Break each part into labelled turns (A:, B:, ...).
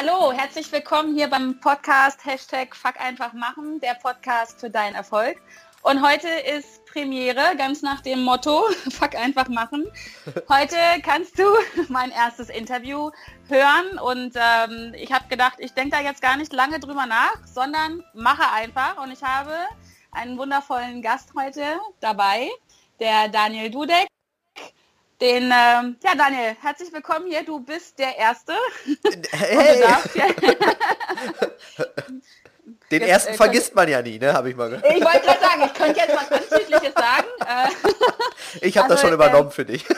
A: Hallo, herzlich willkommen hier beim Podcast Hashtag Fuck einfach machen, der Podcast für deinen Erfolg. Und heute ist Premiere, ganz nach dem Motto Fuck einfach machen. Heute kannst du mein erstes Interview hören und ähm, ich habe gedacht, ich denke da jetzt gar nicht lange drüber nach, sondern mache einfach. Und ich habe einen wundervollen Gast heute dabei, der Daniel Dudek. Den, ähm, ja Daniel, herzlich willkommen hier. Du bist der Erste.
B: Hey. Den jetzt, ersten äh, vergisst man ja nie, ne? Habe ich mal
A: gehört. Ich wollte gerade sagen, ich könnte jetzt was Anzügliches sagen.
B: Ich habe also, das schon übernommen äh, für dich.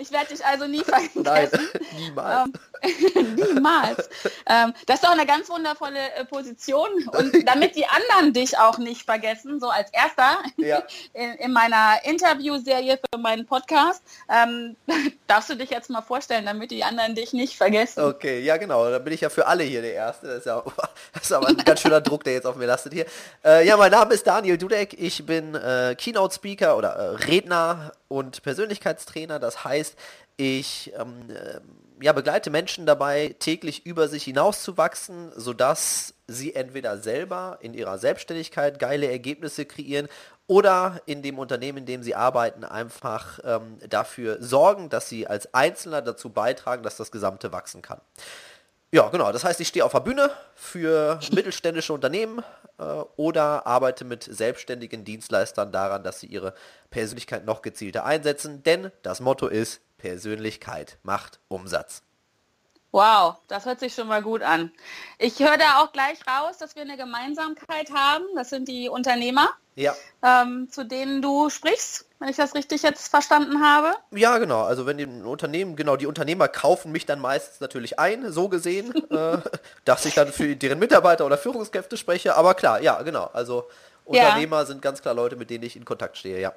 A: Ich werde dich also nie vergessen.
B: Nein, niemals.
A: Ähm, niemals. Ähm, das ist doch eine ganz wundervolle äh, Position. Und damit die anderen dich auch nicht vergessen, so als erster ja. in, in, meiner Interviewserie für meinen Podcast, ähm, darfst du dich jetzt mal vorstellen, damit die anderen dich nicht vergessen.
B: Okay, ja genau. Da bin ich ja für alle hier der Erste. Das ist, ja, das ist aber ein ganz schöner Druck, der jetzt auf mir lastet hier. Äh, ja, mein Name ist Daniel Dudek. Ich bin äh, Keynote-Speaker oder äh, Redner und Persönlichkeitstrainer. Das heißt, ich ähm, äh, ja, begleite Menschen dabei, täglich über sich hinauszuwachsen, sodass sie entweder selber in ihrer Selbstständigkeit geile Ergebnisse kreieren oder in dem Unternehmen, in dem sie arbeiten, einfach ähm, dafür sorgen, dass sie als Einzelner dazu beitragen, dass das Gesamte wachsen kann. Ja, genau. Das heißt, ich stehe auf der Bühne für mittelständische Unternehmen äh, oder arbeite mit selbstständigen Dienstleistern daran, dass sie ihre Persönlichkeit noch gezielter einsetzen. Denn das Motto ist, Persönlichkeit macht Umsatz.
A: Wow, das hört sich schon mal gut an. Ich höre da auch gleich raus, dass wir eine Gemeinsamkeit haben. Das sind die Unternehmer,
B: ja.
A: ähm, zu denen du sprichst, wenn ich das richtig jetzt verstanden habe.
B: Ja, genau. Also wenn die Unternehmen, genau, die Unternehmer kaufen mich dann meistens natürlich ein, so gesehen, äh, dass ich dann für deren Mitarbeiter oder Führungskräfte spreche. Aber klar, ja, genau. Also Unternehmer ja. sind ganz klar Leute, mit denen ich in Kontakt stehe, ja.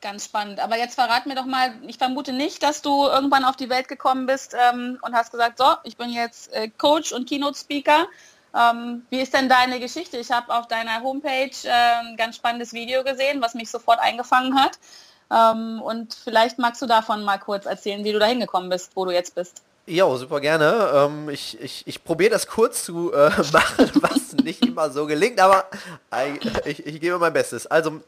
A: Ganz spannend. Aber jetzt verrat mir doch mal, ich vermute nicht, dass du irgendwann auf die Welt gekommen bist ähm, und hast gesagt, so, ich bin jetzt äh, Coach und Keynote-Speaker. Ähm, wie ist denn deine Geschichte? Ich habe auf deiner Homepage äh, ein ganz spannendes Video gesehen, was mich sofort eingefangen hat. Ähm, und vielleicht magst du davon mal kurz erzählen, wie du da hingekommen bist, wo du jetzt bist.
B: Ja, super gerne. Ähm, ich ich, ich probiere das kurz zu äh, machen, was nicht immer so gelingt, aber äh, ich, ich gebe mein Bestes. Also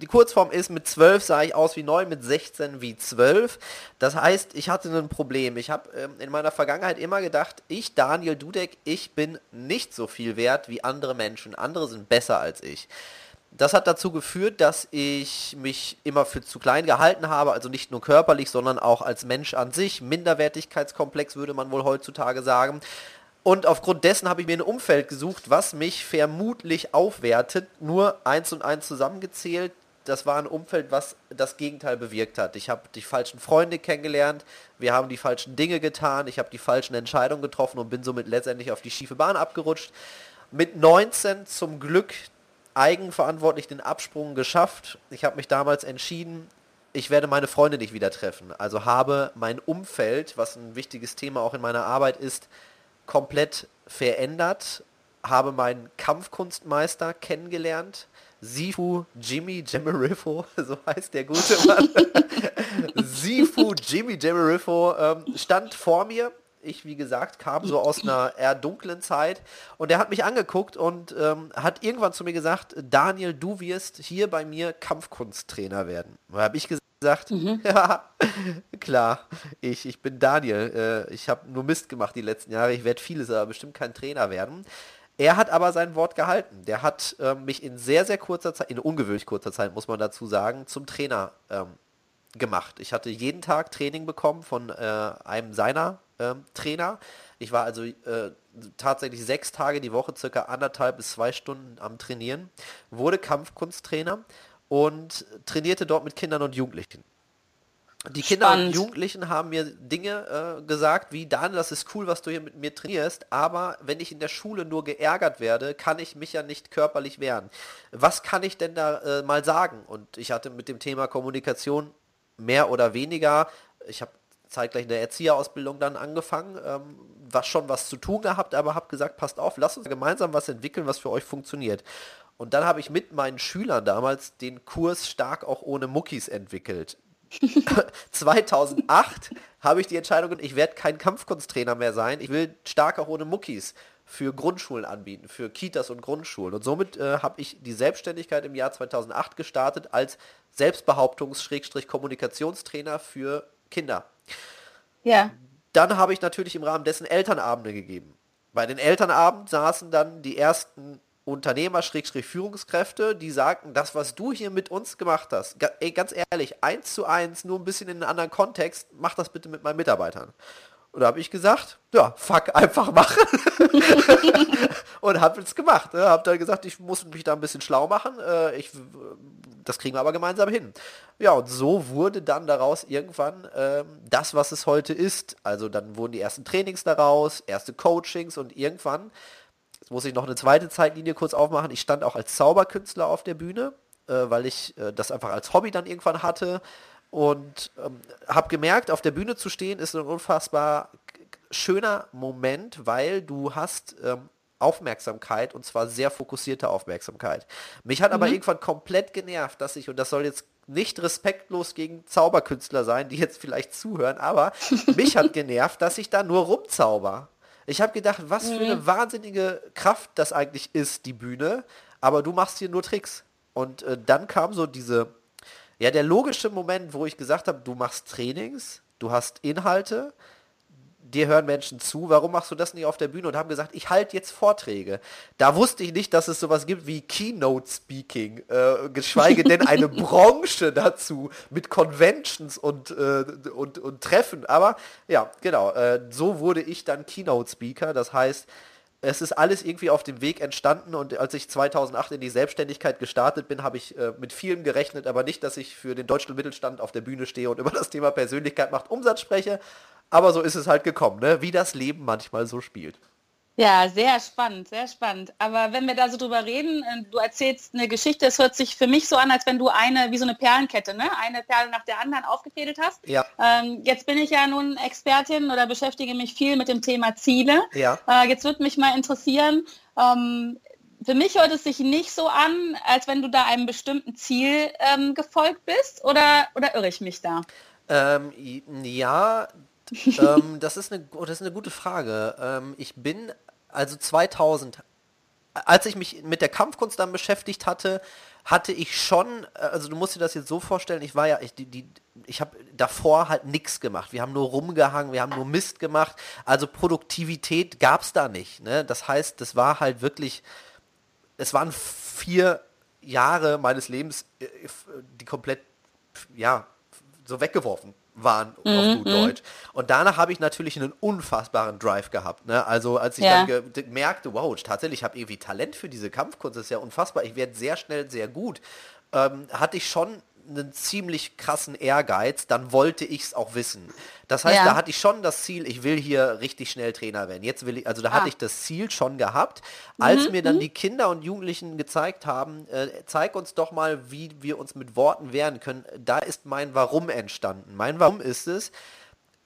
B: die Kurzform ist, mit 12 sah ich aus wie 9, mit 16 wie 12. Das heißt, ich hatte ein Problem. Ich habe ähm, in meiner Vergangenheit immer gedacht, ich, Daniel Dudek, ich bin nicht so viel wert wie andere Menschen. Andere sind besser als ich. Das hat dazu geführt, dass ich mich immer für zu klein gehalten habe, also nicht nur körperlich, sondern auch als Mensch an sich. Minderwertigkeitskomplex würde man wohl heutzutage sagen. Und aufgrund dessen habe ich mir ein Umfeld gesucht, was mich vermutlich aufwertet. Nur eins und eins zusammengezählt. Das war ein Umfeld, was das Gegenteil bewirkt hat. Ich habe die falschen Freunde kennengelernt, wir haben die falschen Dinge getan, ich habe die falschen Entscheidungen getroffen und bin somit letztendlich auf die schiefe Bahn abgerutscht. Mit 19 zum Glück eigenverantwortlich den Absprung geschafft. Ich habe mich damals entschieden, ich werde meine Freunde nicht wieder treffen. Also habe mein Umfeld, was ein wichtiges Thema auch in meiner Arbeit ist, komplett verändert. Habe meinen Kampfkunstmeister kennengelernt. Sifu Jimmy Jemerifo, so heißt der gute Mann. Sifu Jimmy Jemerifo ähm, stand vor mir ich, wie gesagt, kam so aus einer eher dunklen Zeit und er hat mich angeguckt und ähm, hat irgendwann zu mir gesagt, Daniel, du wirst hier bei mir Kampfkunsttrainer werden. Da habe ich gesagt, mhm. ja, klar, ich, ich bin Daniel. Äh, ich habe nur Mist gemacht die letzten Jahre. Ich werde vieles, aber bestimmt kein Trainer werden. Er hat aber sein Wort gehalten. Der hat ähm, mich in sehr, sehr kurzer Zeit, in ungewöhnlich kurzer Zeit, muss man dazu sagen, zum Trainer ähm, gemacht. Ich hatte jeden Tag Training bekommen von äh, einem seiner ähm, Trainer. Ich war also äh, tatsächlich sechs Tage die Woche, circa anderthalb bis zwei Stunden am Trainieren, wurde Kampfkunsttrainer und trainierte dort mit Kindern und Jugendlichen. Die Kinder Spannend. und Jugendlichen haben mir Dinge äh, gesagt, wie Dan, das ist cool, was du hier mit mir trainierst, aber wenn ich in der Schule nur geärgert werde, kann ich mich ja nicht körperlich wehren. Was kann ich denn da äh, mal sagen? Und ich hatte mit dem Thema Kommunikation mehr oder weniger, ich habe zeitgleich in der Erzieherausbildung dann angefangen, ähm, was schon was zu tun gehabt, aber habe gesagt, passt auf, lasst uns gemeinsam was entwickeln, was für euch funktioniert. Und dann habe ich mit meinen Schülern damals den Kurs stark auch ohne Muckis entwickelt. 2008 habe ich die Entscheidung, ich werde kein Kampfkunsttrainer mehr sein. Ich will stark auch ohne Muckis für Grundschulen anbieten, für Kitas und Grundschulen. Und somit äh, habe ich die Selbstständigkeit im Jahr 2008 gestartet als Selbstbehauptungs-Kommunikationstrainer für Kinder.
A: Ja.
B: Dann habe ich natürlich im Rahmen dessen Elternabende gegeben. Bei den Elternabend saßen dann die ersten Unternehmer, Führungskräfte, die sagten, das, was du hier mit uns gemacht hast, ey, ganz ehrlich, eins zu eins, nur ein bisschen in einem anderen Kontext, mach das bitte mit meinen Mitarbeitern. Und da habe ich gesagt, ja, fuck, einfach machen. und habe es gemacht. Ne? Habe dann gesagt, ich muss mich da ein bisschen schlau machen. Äh, ich, das kriegen wir aber gemeinsam hin. Ja, und so wurde dann daraus irgendwann ähm, das, was es heute ist. Also dann wurden die ersten Trainings daraus, erste Coachings und irgendwann Jetzt muss ich noch eine zweite Zeitlinie kurz aufmachen. Ich stand auch als Zauberkünstler auf der Bühne, äh, weil ich äh, das einfach als Hobby dann irgendwann hatte und ähm, habe gemerkt, auf der Bühne zu stehen ist ein unfassbar schöner Moment, weil du hast ähm, Aufmerksamkeit und zwar sehr fokussierte Aufmerksamkeit. Mich hat mhm. aber irgendwann komplett genervt, dass ich, und das soll jetzt nicht respektlos gegen Zauberkünstler sein, die jetzt vielleicht zuhören, aber mich hat genervt, dass ich da nur rumzauber. Ich habe gedacht, was für eine mhm. wahnsinnige Kraft das eigentlich ist, die Bühne. Aber du machst hier nur Tricks. Und äh, dann kam so diese, ja, der logische Moment, wo ich gesagt habe, du machst Trainings, du hast Inhalte, dir hören Menschen zu, warum machst du das nicht auf der Bühne und haben gesagt, ich halte jetzt Vorträge. Da wusste ich nicht, dass es sowas gibt wie Keynote Speaking, äh, geschweige denn eine Branche dazu mit Conventions und, äh, und, und Treffen. Aber ja, genau, äh, so wurde ich dann Keynote Speaker. Das heißt, es ist alles irgendwie auf dem Weg entstanden und als ich 2008 in die Selbstständigkeit gestartet bin, habe ich äh, mit vielem gerechnet, aber nicht, dass ich für den deutschen Mittelstand auf der Bühne stehe und über das Thema Persönlichkeit macht Umsatz spreche, aber so ist es halt gekommen, ne? wie das Leben manchmal so spielt.
A: Ja, sehr spannend, sehr spannend. Aber wenn wir da so drüber reden, äh, du erzählst eine Geschichte, es hört sich für mich so an, als wenn du eine, wie so eine Perlenkette, ne? eine Perle nach der anderen aufgefädelt hast.
B: Ja.
A: Ähm, jetzt bin ich ja nun Expertin oder beschäftige mich viel mit dem Thema Ziele.
B: Ja.
A: Äh, jetzt würde mich mal interessieren, ähm, für mich hört es sich nicht so an, als wenn du da einem bestimmten Ziel ähm, gefolgt bist oder, oder irre ich mich da?
B: Ähm, ja, ähm, das, ist eine, das ist eine gute Frage. Ähm, ich bin also 2000, als ich mich mit der Kampfkunst dann beschäftigt hatte, hatte ich schon, äh, also du musst dir das jetzt so vorstellen, ich war ja, ich, die, die, ich habe davor halt nichts gemacht. Wir haben nur rumgehangen, wir haben nur Mist gemacht. Also Produktivität gab es da nicht. Ne? Das heißt, das war halt wirklich, es waren vier Jahre meines Lebens, äh, die komplett, ja, so weggeworfen waren mhm. auf gut Deutsch. Und danach habe ich natürlich einen unfassbaren Drive gehabt. Ne? Also als ich ja. dann merkte, wow, tatsächlich habe ich irgendwie Talent für diese Kampfkunst, das ist ja unfassbar, ich werde sehr schnell sehr gut, ähm, hatte ich schon einen ziemlich krassen Ehrgeiz, dann wollte ich es auch wissen. Das heißt, ja. da hatte ich schon das Ziel, ich will hier richtig schnell Trainer werden. Jetzt will ich, also da ah. hatte ich das Ziel schon gehabt. Als mhm. mir dann mhm. die Kinder und Jugendlichen gezeigt haben, äh, zeig uns doch mal, wie wir uns mit Worten wehren können, da ist mein Warum entstanden. Mein Warum ist es,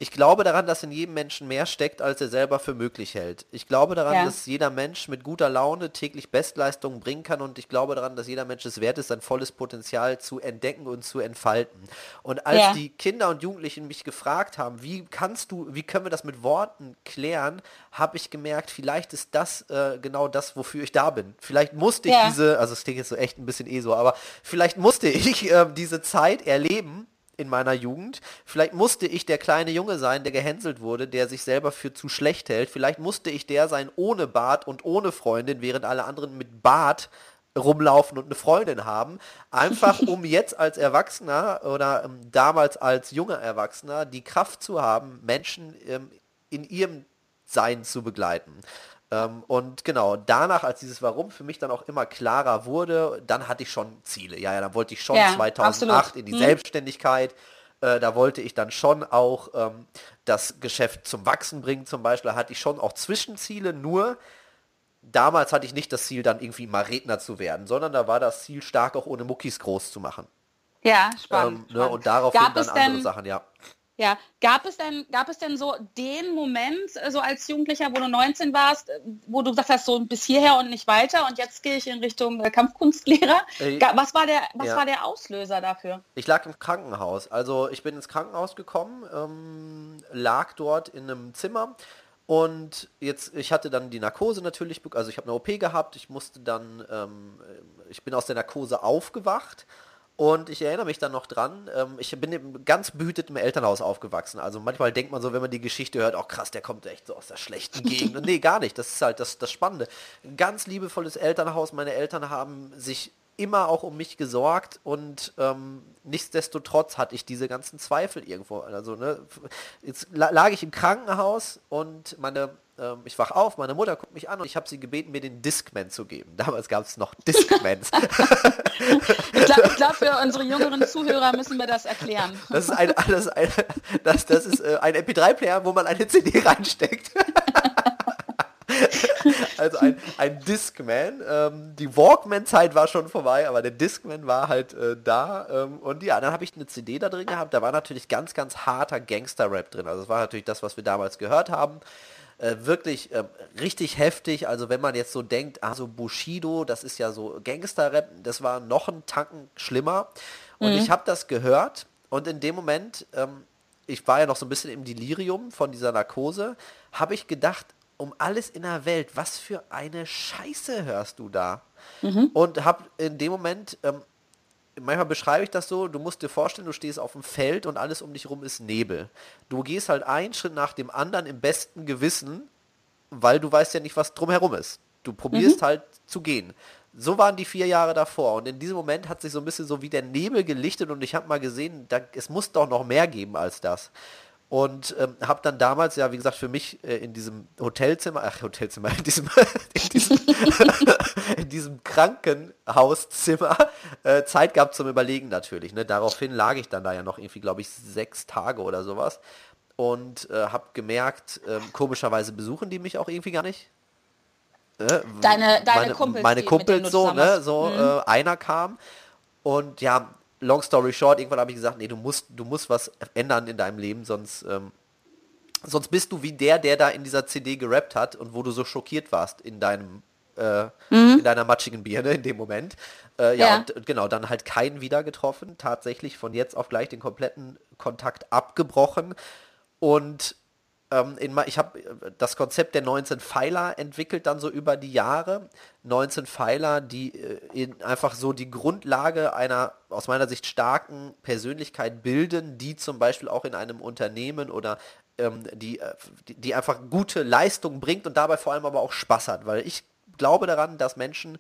B: ich glaube daran, dass in jedem Menschen mehr steckt, als er selber für möglich hält. Ich glaube daran, ja. dass jeder Mensch mit guter Laune täglich Bestleistungen bringen kann und ich glaube daran, dass jeder Mensch es wert ist, sein volles Potenzial zu entdecken und zu entfalten. Und als ja. die Kinder und Jugendlichen mich gefragt haben, wie kannst du, wie können wir das mit Worten klären, habe ich gemerkt, vielleicht ist das äh, genau das, wofür ich da bin. Vielleicht musste ich ja. diese, also es klingt jetzt so echt ein bisschen eh so, aber vielleicht musste ich äh, diese Zeit erleben, in meiner Jugend. Vielleicht musste ich der kleine Junge sein, der gehänselt wurde, der sich selber für zu schlecht hält. Vielleicht musste ich der sein ohne Bart und ohne Freundin, während alle anderen mit Bart rumlaufen und eine Freundin haben, einfach um jetzt als Erwachsener oder ähm, damals als junger Erwachsener die Kraft zu haben, Menschen ähm, in ihrem Sein zu begleiten. Ähm, und genau, danach, als dieses Warum für mich dann auch immer klarer wurde, dann hatte ich schon Ziele. Ja, ja, dann wollte ich schon ja, 2008 absolut. in die hm. Selbstständigkeit. Äh, da wollte ich dann schon auch ähm, das Geschäft zum Wachsen bringen zum Beispiel. Da hatte ich schon auch Zwischenziele, nur damals hatte ich nicht das Ziel, dann irgendwie mal Redner zu werden, sondern da war das Ziel, stark auch ohne Muckis groß zu machen.
A: Ja, spannend.
B: Ähm, ne, und darauf dann andere Sachen, ja.
A: Ja, gab es denn, gab es denn so den Moment, äh, so als Jugendlicher, wo du 19 warst, äh, wo du gesagt hast, so bis hierher und nicht weiter und jetzt gehe ich in Richtung äh, Kampfkunstlehrer? Was war der, was ja. war der Auslöser dafür?
B: Ich lag im Krankenhaus. Also ich bin ins Krankenhaus gekommen, ähm, lag dort in einem Zimmer und jetzt, ich hatte dann die Narkose natürlich, also ich habe eine OP gehabt, ich musste dann, ähm, ich bin aus der Narkose aufgewacht und ich erinnere mich dann noch dran, ähm, ich bin ganz behütet im Elternhaus aufgewachsen. Also manchmal denkt man so, wenn man die Geschichte hört, auch oh krass, der kommt echt so aus der schlechten Gegend. Und nee, gar nicht. Das ist halt das, das Spannende. Ein ganz liebevolles Elternhaus. Meine Eltern haben sich immer auch um mich gesorgt und ähm, nichtsdestotrotz hatte ich diese ganzen Zweifel irgendwo. Also ne, jetzt lag ich im Krankenhaus und meine ähm, ich wach auf, meine Mutter guckt mich an und ich habe sie gebeten, mir den Discman zu geben. Damals gab es noch Discmans.
A: ich glaube, glaub, für unsere jüngeren Zuhörer müssen wir das erklären.
B: Das ist ein, das, ein, das, das ist äh, ein MP3-Player, wo man eine CD reinsteckt. also ein, ein Discman. Ähm, die Walkman-Zeit war schon vorbei, aber der Discman war halt äh, da. Ähm, und ja, dann habe ich eine CD da drin gehabt. Da war natürlich ganz, ganz harter Gangster-Rap drin. Also das war natürlich das, was wir damals gehört haben äh, wirklich äh, richtig heftig. Also wenn man jetzt so denkt, also Bushido, das ist ja so Gangster-Rap, das war noch ein Tanken schlimmer. Und mhm. ich habe das gehört und in dem Moment, ähm, ich war ja noch so ein bisschen im Delirium von dieser Narkose, habe ich gedacht, um alles in der Welt, was für eine Scheiße hörst du da? Mhm. Und habe in dem Moment ähm, manchmal beschreibe ich das so, du musst dir vorstellen, du stehst auf dem Feld und alles um dich rum ist Nebel. Du gehst halt einen Schritt nach dem anderen im besten Gewissen, weil du weißt ja nicht, was drumherum ist. Du probierst mhm. halt zu gehen. So waren die vier Jahre davor und in diesem Moment hat sich so ein bisschen so wie der Nebel gelichtet und ich habe mal gesehen, da, es muss doch noch mehr geben als das und ähm, habe dann damals ja wie gesagt für mich äh, in diesem Hotelzimmer ach Hotelzimmer in diesem in diesem, in diesem Krankenhauszimmer äh, Zeit gehabt zum Überlegen natürlich ne? Daraufhin lag ich dann da ja noch irgendwie glaube ich sechs Tage oder sowas und äh, habe gemerkt ähm, komischerweise besuchen die mich auch irgendwie gar nicht.
A: Äh, deine deine
B: meine,
A: Kumpels
B: meine Kumpels so ne? so mhm. Äh, einer kam und ja long story short, irgendwann habe ich gesagt, nee, du musst, du musst was ändern in deinem Leben, sonst, ähm, sonst bist du wie der, der da in dieser CD gerappt hat und wo du so schockiert warst in deinem äh, mhm. in deiner matschigen Birne in dem Moment. Äh, ja, ja. Und, und, genau, dann halt keinen wieder getroffen, tatsächlich von jetzt auf gleich den kompletten Kontakt abgebrochen und ähm, in, ich habe äh, das Konzept der 19 Pfeiler entwickelt dann so über die Jahre. 19 Pfeiler, die äh, einfach so die Grundlage einer aus meiner Sicht starken Persönlichkeit bilden, die zum Beispiel auch in einem Unternehmen oder ähm, die, äh, die, die einfach gute Leistung bringt und dabei vor allem aber auch Spaß hat. Weil ich glaube daran, dass Menschen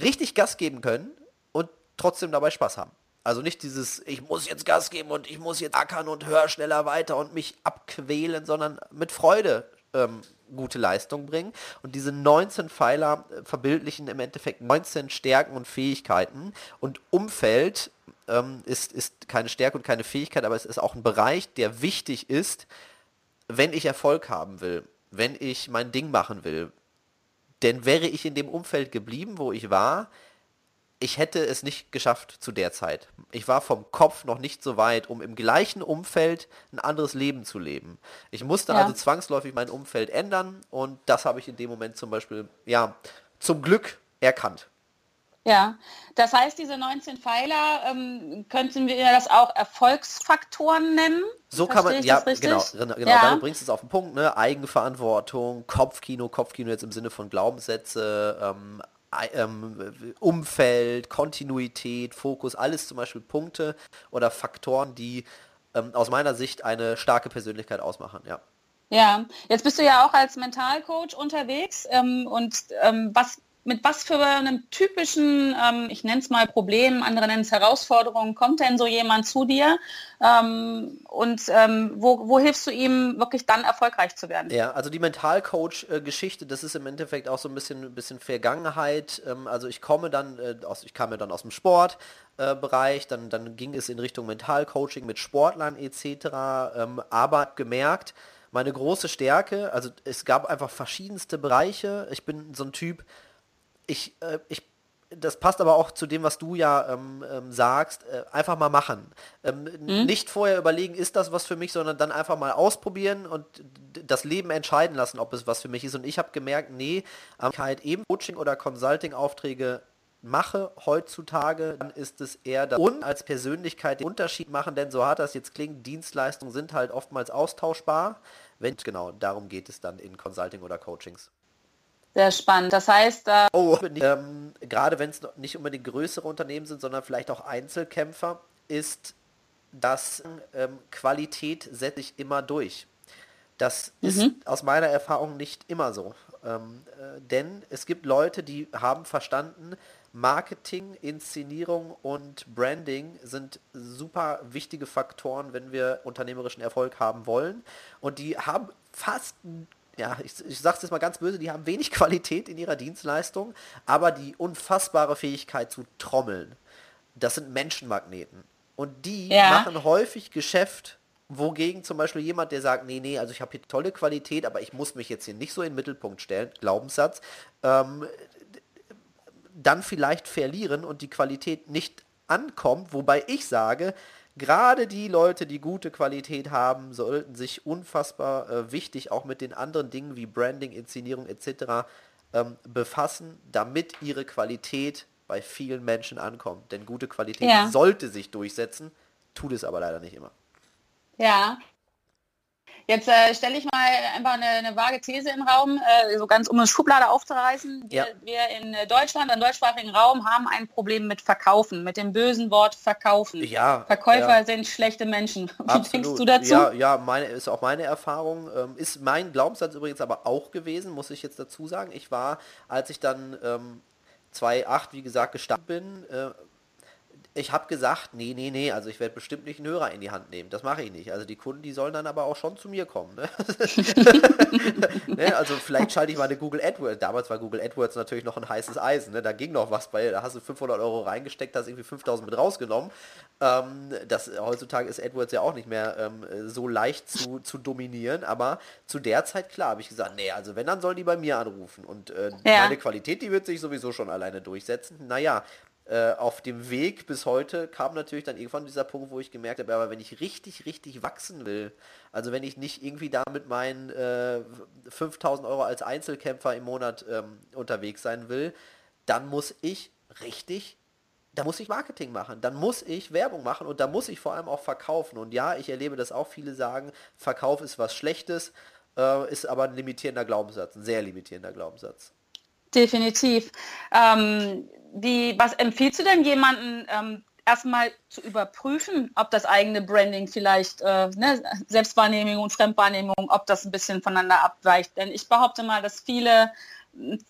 B: richtig Gas geben können und trotzdem dabei Spaß haben. Also nicht dieses, ich muss jetzt Gas geben und ich muss jetzt ackern und höher, schneller weiter und mich abquälen, sondern mit Freude ähm, gute Leistung bringen. Und diese 19 Pfeiler äh, verbildlichen im Endeffekt 19 Stärken und Fähigkeiten. Und Umfeld ähm, ist, ist keine Stärke und keine Fähigkeit, aber es ist auch ein Bereich, der wichtig ist, wenn ich Erfolg haben will, wenn ich mein Ding machen will. Denn wäre ich in dem Umfeld geblieben, wo ich war, ich hätte es nicht geschafft zu der Zeit. Ich war vom Kopf noch nicht so weit, um im gleichen Umfeld ein anderes Leben zu leben. Ich musste ja. also zwangsläufig mein Umfeld ändern und das habe ich in dem Moment zum Beispiel, ja, zum Glück erkannt.
A: Ja, das heißt, diese 19 Pfeiler, ähm, könnten wir das auch Erfolgsfaktoren nennen?
B: So kann man, ja, genau, genau, genau ja. du bringst es auf den Punkt, ne? Eigenverantwortung, Kopfkino, Kopfkino jetzt im Sinne von Glaubenssätze, ähm, ähm, Umfeld, Kontinuität, Fokus, alles zum Beispiel Punkte oder Faktoren, die ähm, aus meiner Sicht eine starke Persönlichkeit ausmachen, ja.
A: Ja, jetzt bist du ja auch als Mentalcoach unterwegs ähm, und ähm, was mit was für einem typischen, ähm, ich nenne es mal Problem, andere nennen es Herausforderungen, kommt denn so jemand zu dir ähm, und ähm, wo, wo hilfst du ihm wirklich dann erfolgreich zu werden?
B: Ja, also die Mentalcoach-Geschichte, das ist im Endeffekt auch so ein bisschen, bisschen Vergangenheit. Ähm, also ich komme dann, äh, aus, ich kam ja dann aus dem Sportbereich, äh, dann, dann ging es in Richtung Mentalcoaching mit Sportlern etc., ähm, aber gemerkt, meine große Stärke, also es gab einfach verschiedenste Bereiche. Ich bin so ein Typ, ich, äh, ich das passt aber auch zu dem, was du ja ähm, ähm, sagst, äh, einfach mal machen. Ähm, mhm. Nicht vorher überlegen, ist das was für mich, sondern dann einfach mal ausprobieren und das Leben entscheiden lassen, ob es was für mich ist. Und ich habe gemerkt, nee, ähm, halt eben Coaching oder Consulting-Aufträge mache heutzutage, dann ist es eher das und als Persönlichkeit den Unterschied machen, denn so hart das jetzt klingt, Dienstleistungen sind halt oftmals austauschbar. Wenn genau, darum geht es dann in Consulting oder Coachings.
A: Sehr spannend. Das heißt, äh
B: oh, ähm, gerade wenn es nicht unbedingt größere Unternehmen sind, sondern vielleicht auch Einzelkämpfer, ist das ähm, Qualität setze ich immer durch. Das mhm. ist aus meiner Erfahrung nicht immer so. Ähm, äh, denn es gibt Leute, die haben verstanden, Marketing, Inszenierung und Branding sind super wichtige Faktoren, wenn wir unternehmerischen Erfolg haben wollen. Und die haben fast ja, ich, ich sage es jetzt mal ganz böse, die haben wenig Qualität in ihrer Dienstleistung, aber die unfassbare Fähigkeit zu trommeln. Das sind Menschenmagneten. Und die ja. machen häufig Geschäft, wogegen zum Beispiel jemand, der sagt, nee, nee, also ich habe hier tolle Qualität, aber ich muss mich jetzt hier nicht so in den Mittelpunkt stellen, Glaubenssatz, ähm, dann vielleicht verlieren und die Qualität nicht ankommt, wobei ich sage, gerade die Leute, die gute Qualität haben, sollten sich unfassbar äh, wichtig auch mit den anderen Dingen wie Branding, Inszenierung etc. Ähm, befassen, damit ihre Qualität bei vielen Menschen ankommt. Denn gute Qualität ja. sollte sich durchsetzen, tut es aber leider nicht immer.
A: Ja, Jetzt äh, stelle ich mal einfach eine, eine vage These im Raum, äh, so ganz um eine Schublade aufzureißen. Wir, ja. wir in Deutschland, im deutschsprachigen Raum, haben ein Problem mit Verkaufen, mit dem bösen Wort Verkaufen.
B: Ja,
A: Verkäufer
B: ja.
A: sind schlechte Menschen.
B: Wie Absolut. denkst du dazu? Ja, ja meine, ist auch meine Erfahrung. Ähm, ist mein Glaubenssatz übrigens aber auch gewesen, muss ich jetzt dazu sagen. Ich war, als ich dann ähm, 2008, wie gesagt, gestartet bin, äh, ich habe gesagt, nee, nee, nee, also ich werde bestimmt nicht einen Hörer in die Hand nehmen. Das mache ich nicht. Also die Kunden, die sollen dann aber auch schon zu mir kommen. Ne? ne? Also vielleicht schalte ich mal eine Google AdWords. Damals war Google AdWords natürlich noch ein heißes Eisen. Ne? Da ging noch was bei, da hast du 500 Euro reingesteckt, hast irgendwie 5000 mit rausgenommen. Ähm, das, heutzutage ist AdWords ja auch nicht mehr ähm, so leicht zu, zu dominieren, aber zu der Zeit, klar, habe ich gesagt, nee, also wenn, dann sollen die bei mir anrufen. Und äh, ja. meine Qualität, die wird sich sowieso schon alleine durchsetzen. Naja, äh, auf dem Weg bis heute kam natürlich dann irgendwann dieser Punkt, wo ich gemerkt habe, aber wenn ich richtig, richtig wachsen will, also wenn ich nicht irgendwie da mit meinen äh, 5000 Euro als Einzelkämpfer im Monat ähm, unterwegs sein will, dann muss ich richtig, da muss ich Marketing machen, dann muss ich Werbung machen und da muss ich vor allem auch verkaufen. Und ja, ich erlebe das auch, viele sagen, Verkauf ist was Schlechtes, äh, ist aber ein limitierender Glaubenssatz, ein sehr limitierender Glaubenssatz.
A: Definitiv. Ähm, wie, was empfiehlst du denn jemanden, ähm, erstmal zu überprüfen, ob das eigene Branding vielleicht, äh, ne, Selbstwahrnehmung und Fremdwahrnehmung, ob das ein bisschen voneinander abweicht? Denn ich behaupte mal, dass viele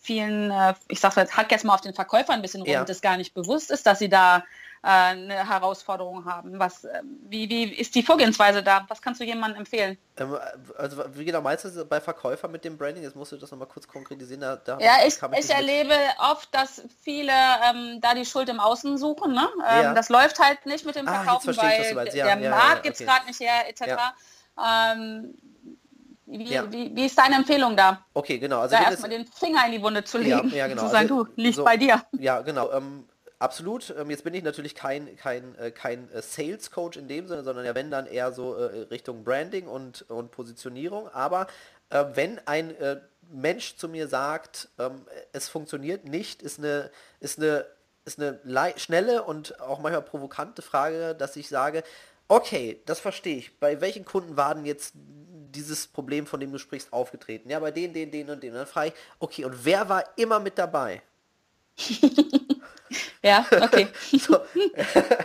A: vielen, äh, ich sage jetzt, hack jetzt mal auf den Verkäufer ein bisschen rum, ja. das gar nicht bewusst ist, dass sie da eine Herausforderung haben. Was, äh, wie, wie ist die Vorgehensweise da? Was kannst du jemandem empfehlen?
B: Ähm, also wie genau meinst du bei Verkäufern mit dem Branding? Jetzt musst du das nochmal kurz konkretisieren. Da,
A: da ja, ich, ich, ich erlebe oft, dass viele ähm, da die Schuld im Außen suchen. Ne? Ähm, ja. Das läuft halt nicht mit dem ah, Verkaufen, ah, weil ja, der ja, Markt gibt es gerade nicht her, etc. Ähm, wie, ja. wie, wie, ist deine Empfehlung da?
B: Okay, genau.
A: Also da erstmal den Finger in die Wunde zu legen. Ja, ja genau. Zu sagen, also, du, liegt so, bei dir.
B: Ja, genau. Ähm, Absolut. Ähm, jetzt bin ich natürlich kein, kein, äh, kein äh, Sales Coach in dem Sinne, sondern ja wenn dann eher so äh, Richtung Branding und, und Positionierung. Aber wenn ein Mensch zu mir sagt, ähm, es funktioniert nicht, ist eine, ist eine, ist eine schnelle und auch manchmal provokante Frage, dass ich sage, okay, das verstehe ich. Bei welchen Kunden war denn jetzt dieses Problem, von dem du sprichst, aufgetreten? Ja, bei denen, den, den und den. Dann frage ich, okay, und wer war immer mit dabei?
A: Ja, okay. so.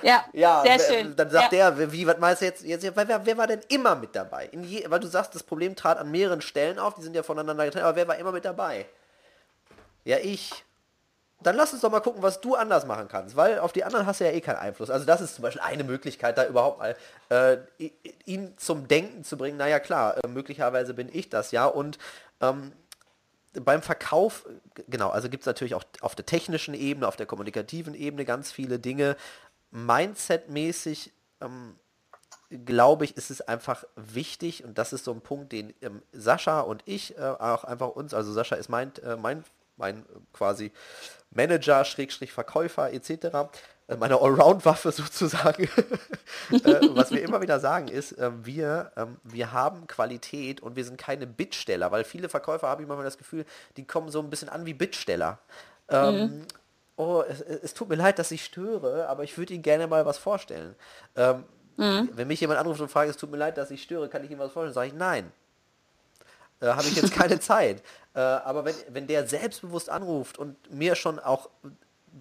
B: ja, ja, sehr schön. Dann sagt ja. der, wie, was meinst du jetzt, jetzt wer, wer war denn immer mit dabei? Je, weil du sagst, das Problem trat an mehreren Stellen auf, die sind ja voneinander getrennt, aber wer war immer mit dabei? Ja, ich. Dann lass uns doch mal gucken, was du anders machen kannst, weil auf die anderen hast du ja eh keinen Einfluss. Also das ist zum Beispiel eine Möglichkeit, da überhaupt mal äh, ihn zum Denken zu bringen. Naja, klar, äh, möglicherweise bin ich das ja und ähm, beim Verkauf, genau, also gibt es natürlich auch auf der technischen Ebene, auf der kommunikativen Ebene ganz viele Dinge. Mindset-mäßig, ähm, glaube ich, ist es einfach wichtig und das ist so ein Punkt, den ähm, Sascha und ich äh, auch einfach uns, also Sascha ist mein, äh, mein mein äh, quasi Manager, Schrägstrich Verkäufer etc. Äh, meine Allround-Waffe sozusagen. äh, was wir immer wieder sagen ist, äh, wir, ähm, wir haben Qualität und wir sind keine Bittsteller, weil viele Verkäufer haben immer das Gefühl, die kommen so ein bisschen an wie Bittsteller. Ähm, mhm. Oh, es, es, tut mir leid, dass ich störe, aber ich würde Ihnen gerne mal was vorstellen. Ähm, mhm. Wenn mich jemand anruft und fragt, es tut mir leid, dass ich störe, kann ich Ihnen was vorstellen? Sage ich nein. Äh, Habe ich jetzt keine Zeit. Äh, aber wenn, wenn der selbstbewusst anruft und mir schon auch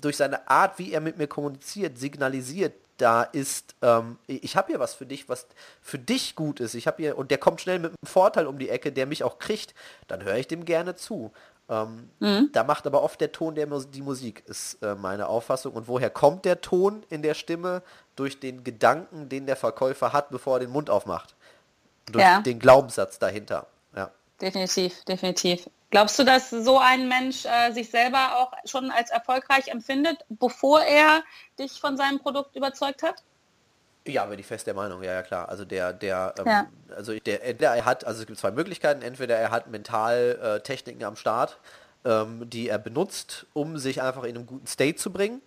B: durch seine Art, wie er mit mir kommuniziert, signalisiert, da ist, ähm, ich habe hier was für dich, was für dich gut ist. Ich habe hier, und der kommt schnell mit einem Vorteil um die Ecke, der mich auch kriegt, dann höre ich dem gerne zu. Ähm, mhm. Da macht aber oft der Ton der die Musik, ist äh, meine Auffassung. Und woher kommt der Ton in der Stimme? Durch den Gedanken, den der Verkäufer hat, bevor er den Mund aufmacht. Durch ja. den Glaubenssatz dahinter.
A: Definitiv, definitiv. Glaubst du, dass so ein Mensch äh, sich selber auch schon als erfolgreich empfindet, bevor er dich von seinem Produkt überzeugt hat?
B: Ja, bin ich fest der Meinung, ja, ja klar. Also der, der, ähm, ja. also der, entweder er hat, also es gibt zwei Möglichkeiten, entweder er hat Mentaltechniken äh, am Start, ähm, die er benutzt, um sich einfach in einem guten State zu bringen.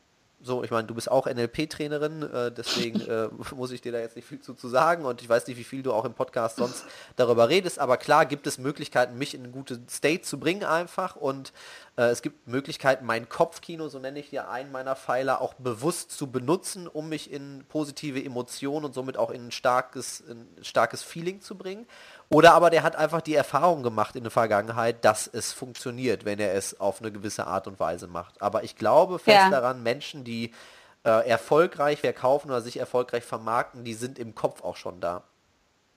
B: So, ich meine, du bist auch NLP-Trainerin, äh, deswegen äh, muss ich dir da jetzt nicht viel zu, zu sagen und ich weiß nicht, wie viel du auch im Podcast sonst darüber redest, aber klar gibt es Möglichkeiten, mich in eine gute State zu bringen einfach und äh, es gibt Möglichkeiten, mein Kopfkino, so nenne ich ja einen meiner Pfeiler, auch bewusst zu benutzen, um mich in positive Emotionen und somit auch in ein starkes, ein starkes Feeling zu bringen. Oder aber der hat einfach die Erfahrung gemacht in der Vergangenheit, dass es funktioniert, wenn er es auf eine gewisse Art und Weise macht. Aber ich glaube fest ja. daran, Menschen, die äh, erfolgreich verkaufen oder sich erfolgreich vermarkten, die sind im Kopf auch schon da.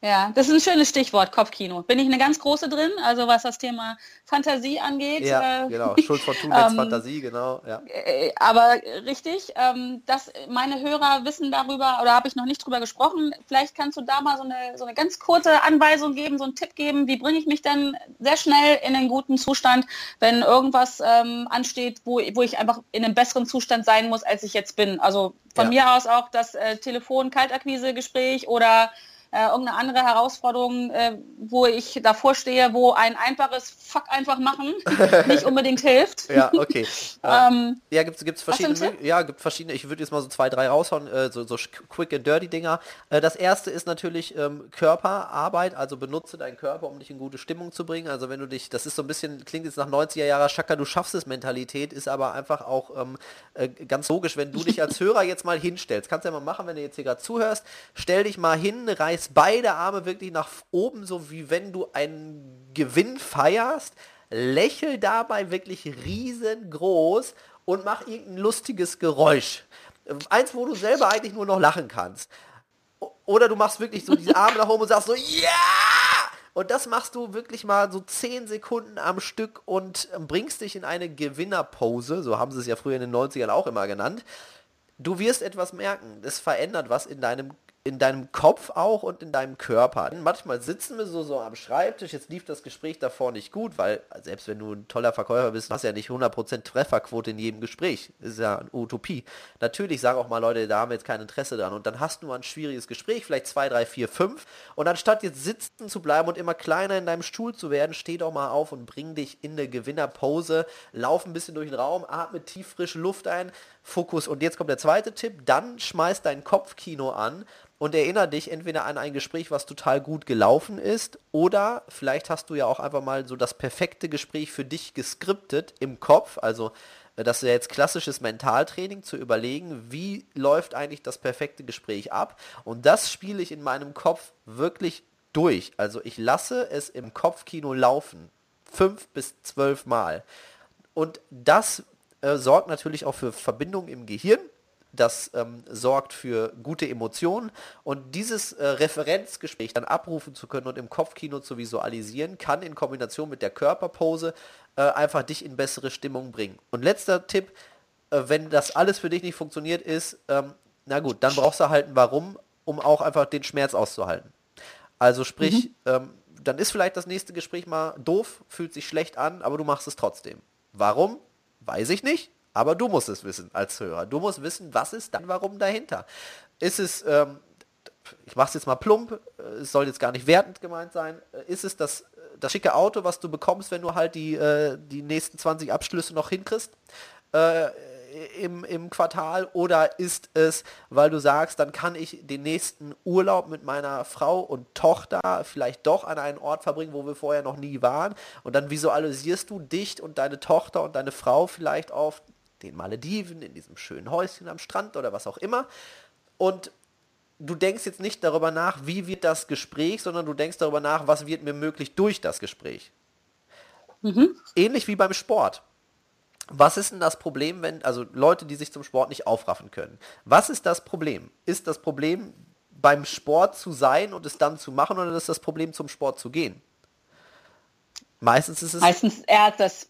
A: Ja, das ist ein schönes Stichwort, Kopfkino. Bin ich eine ganz große drin, also was das Thema Fantasie angeht.
B: Ja, äh, genau, Schuld von Tunets ähm, Fantasie, genau. Ja.
A: Äh, aber richtig, ähm, dass meine Hörer wissen darüber, oder habe ich noch nicht drüber gesprochen, vielleicht kannst du da mal so eine, so eine ganz kurze Anweisung geben, so einen Tipp geben, wie bringe ich mich dann sehr schnell in einen guten Zustand, wenn irgendwas ähm, ansteht, wo, wo ich einfach in einem besseren Zustand sein muss, als ich jetzt bin. Also von ja. mir aus auch das äh, Telefon-Kaltakquise-Gespräch oder äh, irgendeine andere Herausforderung, äh, wo ich davor stehe, wo ein einfaches Fuck einfach machen nicht unbedingt hilft.
B: Ja, okay. ähm, ja, gibt es verschiedene, ja, gibt verschiedene, ich würde jetzt mal so zwei, drei raushauen, äh, so, so quick and dirty Dinger. Äh, das erste ist natürlich ähm, Körperarbeit, also benutze deinen Körper, um dich in gute Stimmung zu bringen. Also wenn du dich, das ist so ein bisschen, klingt jetzt nach 90er Jahre Schaka, du schaffst es Mentalität, ist aber einfach auch ähm, äh, ganz logisch, wenn du dich als Hörer jetzt mal hinstellst, kannst du ja mal machen, wenn du jetzt hier gerade zuhörst, stell dich mal hin, reiß reiß beide Arme wirklich nach oben, so wie wenn du einen Gewinn feierst. Lächel dabei wirklich riesengroß und mach irgendein lustiges Geräusch. Eins, wo du selber eigentlich nur noch lachen kannst. Oder du machst wirklich so diese Arme nach oben und sagst so, ja! Und das machst du wirklich mal so 10 Sekunden am Stück und bringst dich in eine Gewinnerpose, so haben sie es ja früher in den 90ern auch immer genannt. Du wirst etwas merken, es verändert was in deinem in deinem Kopf auch und in deinem Körper. Manchmal sitzen wir so, so am Schreibtisch, jetzt lief das Gespräch davor nicht gut, weil selbst wenn du ein toller Verkäufer bist, hast du ja nicht 100% Trefferquote in jedem Gespräch. Das ist ja eine Utopie. Natürlich sagen auch mal Leute, da haben wir jetzt kein Interesse dran. Und dann hast du mal ein schwieriges Gespräch, vielleicht 2, 3, 4, 5. Und anstatt jetzt sitzen zu bleiben und immer kleiner in deinem Stuhl zu werden, steh doch mal auf und bring dich in eine Gewinnerpose, lauf ein bisschen durch den Raum, atme tief frische Luft ein, Fokus. Und jetzt kommt der zweite Tipp, dann schmeiß dein Kopfkino an und erinnere dich entweder an ein Gespräch, was total gut gelaufen ist, oder vielleicht hast du ja auch einfach mal so das perfekte Gespräch für dich geskriptet im Kopf, also äh, das ist ja jetzt klassisches Mentaltraining, zu überlegen, wie läuft eigentlich das perfekte Gespräch ab. Und das spiele ich in meinem Kopf wirklich durch. Also ich lasse es im Kopfkino laufen. Fünf bis zwölf Mal. Und das äh, sorgt natürlich auch für Verbindungen im Gehirn das ähm, sorgt für gute Emotionen und dieses äh, Referenzgespräch dann abrufen zu können und im Kopfkino zu visualisieren, kann in Kombination mit der Körperpose äh, einfach dich in bessere Stimmung bringen. Und letzter Tipp, äh, wenn das alles für dich nicht funktioniert ist, ähm, na gut, dann brauchst du halt ein Warum, um auch einfach den Schmerz auszuhalten. Also sprich, mhm. ähm, dann ist vielleicht das nächste Gespräch mal doof, fühlt sich schlecht an, aber du machst es trotzdem. Warum? Weiß ich nicht, aber du musst es wissen als Hörer. Du musst wissen, was ist dann warum dahinter. Ist es, ähm, ich mache es jetzt mal plump, äh, es soll jetzt gar nicht wertend gemeint sein, äh, ist es das das schicke Auto, was du bekommst, wenn du halt die, äh, die nächsten 20 Abschlüsse noch hinkriegst? Äh, im, im Quartal oder ist es, weil du sagst, dann kann ich den nächsten Urlaub mit meiner Frau und Tochter vielleicht doch an einen Ort verbringen, wo wir vorher noch nie waren und dann visualisierst du dich und deine Tochter und deine Frau vielleicht auf den Malediven, in diesem schönen Häuschen am Strand oder was auch immer und du denkst jetzt nicht darüber nach, wie wird das Gespräch, sondern du denkst darüber nach, was wird mir möglich durch das Gespräch. Mhm. Ähnlich wie beim Sport. Was ist denn das Problem, wenn, also Leute, die sich zum Sport nicht aufraffen können? Was ist das Problem? Ist das Problem, beim Sport zu sein und es dann zu machen oder ist das Problem, zum Sport zu gehen? Meistens ist es.
A: Meistens eher das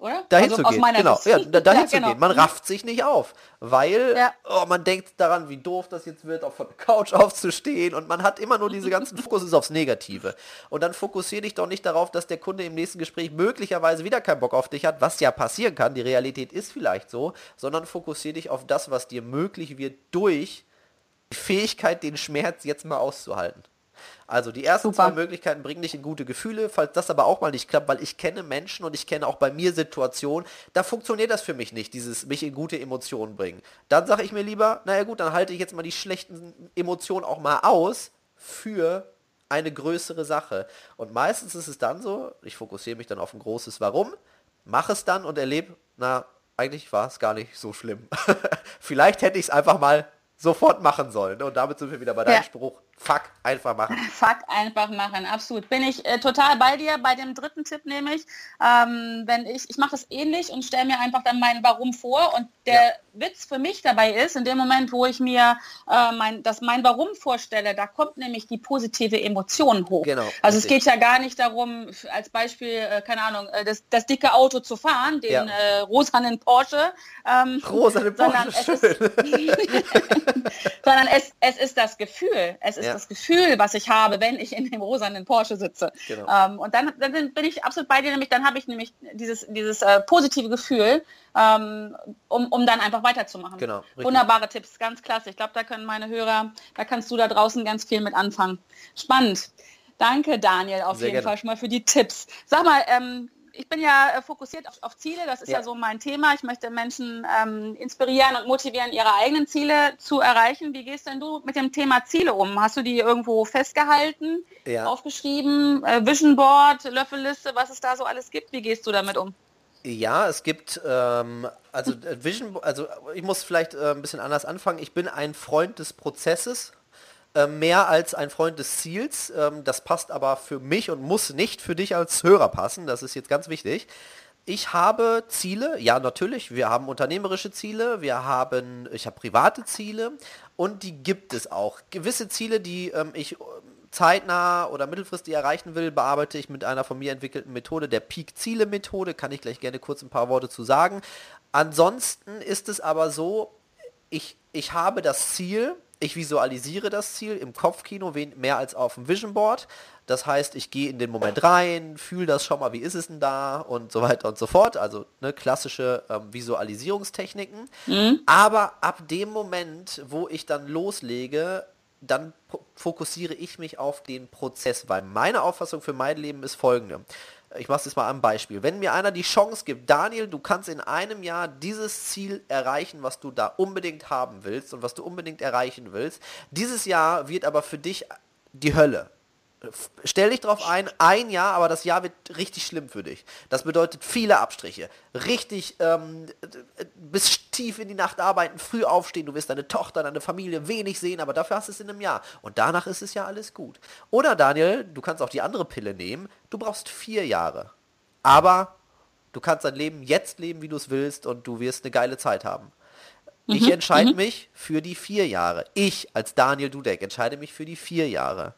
A: oder?
B: Dahin also zu gehen, genau. Ja, dahin ja, zu genau. gehen. Man rafft sich nicht auf, weil ja. oh, man denkt daran, wie doof das jetzt wird, auf der Couch aufzustehen und man hat immer nur diese ganzen Fokus aufs Negative. Und dann fokussiere dich doch nicht darauf, dass der Kunde im nächsten Gespräch möglicherweise wieder keinen Bock auf dich hat, was ja passieren kann, die Realität ist vielleicht so, sondern fokussiere dich auf das, was dir möglich wird durch die Fähigkeit, den Schmerz jetzt mal auszuhalten. Also die ersten Super. zwei Möglichkeiten bringen dich in gute Gefühle, falls das aber auch mal nicht klappt, weil ich kenne Menschen und ich kenne auch bei mir Situationen, da funktioniert das für mich nicht, dieses mich in gute Emotionen bringen. Dann sage ich mir lieber, naja gut, dann halte ich jetzt mal die schlechten Emotionen auch mal aus für eine größere Sache. Und meistens ist es dann so, ich fokussiere mich dann auf ein großes Warum, mache es dann und erlebe, na, eigentlich war es gar nicht so schlimm. Vielleicht hätte ich es einfach mal sofort machen sollen. Und damit sind wir wieder bei deinem ja. Spruch, Fuck, einfach machen.
A: Fuck, einfach machen, absolut. Bin ich äh, total bei dir. Bei dem dritten Tipp nämlich, ähm, wenn ich, ich mache das ähnlich und stelle mir einfach dann mein Warum vor. Und der ja. Witz für mich dabei ist, in dem Moment, wo ich mir äh, mein, das mein Warum vorstelle, da kommt nämlich die positive Emotion hoch. Genau, also richtig. es geht ja gar nicht darum, als Beispiel, äh, keine Ahnung, äh, das, das, dicke Auto zu fahren, den ja. äh, rosanen Porsche. Ähm,
B: rosanen Porsche,
A: sondern, es ist, sondern es, es ist das Gefühl. Es ist ja. das Gefühl, was ich habe, wenn ich in dem rosanen Porsche sitze. Genau. Ähm, und dann, dann, bin ich absolut bei dir, nämlich dann habe ich nämlich dieses, dieses äh, positive Gefühl, ähm, um, um dann einfach weiterzumachen. Genau, Wunderbare Tipps, ganz klasse. Ich glaube, da können meine Hörer, da kannst du da draußen ganz viel mit anfangen. Spannend. Danke, Daniel, auf Sehr jeden gerne. Fall schon mal für die Tipps. Sag mal, ähm, ich bin ja äh, fokussiert auf, auf, Ziele, das ist ja. ja. so mein Thema. Ich möchte Menschen ähm, inspirieren und motivieren, ihre eigenen Ziele zu erreichen. Wie gehst denn du mit dem Thema Ziele um? Hast du die irgendwo festgehalten, ja. aufgeschrieben, äh, Vision Board, Löffelliste, was es da so alles gibt? Wie gehst du damit um?
B: Ja, es gibt, ähm, also äh, Vision, also ich muss vielleicht äh, ein bisschen anders anfangen. Ich bin ein Freund des Prozesses äh, mehr als ein Freund des Ziels. Ähm, das passt aber für mich und muss nicht für dich als Hörer passen. Das ist jetzt ganz wichtig. Ich habe Ziele, ja natürlich, wir haben unternehmerische Ziele, wir haben, ich habe private Ziele und die gibt es auch. Gewisse Ziele, die ähm, ich ähm, zeitnah oder mittelfristig erreichen will, bearbeite ich mit einer von mir entwickelten Methode, der Peak-Ziele-Methode, kann ich gleich gerne kurz ein paar Worte zu sagen. Ansonsten ist es aber so, ich, ich habe das Ziel, ich visualisiere das Ziel im Kopfkino mehr als auf dem Vision Board. Das heißt, ich gehe in den Moment rein, fühle das schon mal, wie ist es denn da und so weiter und so fort. Also ne, klassische ähm, Visualisierungstechniken. Mhm. Aber ab dem Moment, wo ich dann loslege, dann fokussiere ich mich auf den Prozess, weil meine Auffassung für mein Leben ist folgende ich mache es jetzt mal am Beispiel. Wenn mir einer die Chance gibt, Daniel, du kannst in einem Jahr dieses Ziel erreichen, was du da unbedingt haben willst und was du unbedingt erreichen willst. Dieses Jahr wird aber für dich die Hölle stell dich drauf ein, ein Jahr, aber das Jahr wird richtig schlimm für dich. Das bedeutet viele Abstriche. Richtig ähm, bis tief in die Nacht arbeiten, früh aufstehen, du wirst deine Tochter, deine Familie wenig sehen, aber dafür hast du es in einem Jahr. Und danach ist es ja alles gut. Oder Daniel, du kannst auch die andere Pille nehmen, du brauchst vier Jahre. Aber du kannst dein Leben jetzt leben, wie du es willst und du wirst eine geile Zeit haben. Ich mhm, entscheide mhm. mich für die vier Jahre. Ich als Daniel Dudek entscheide mich für die vier Jahre.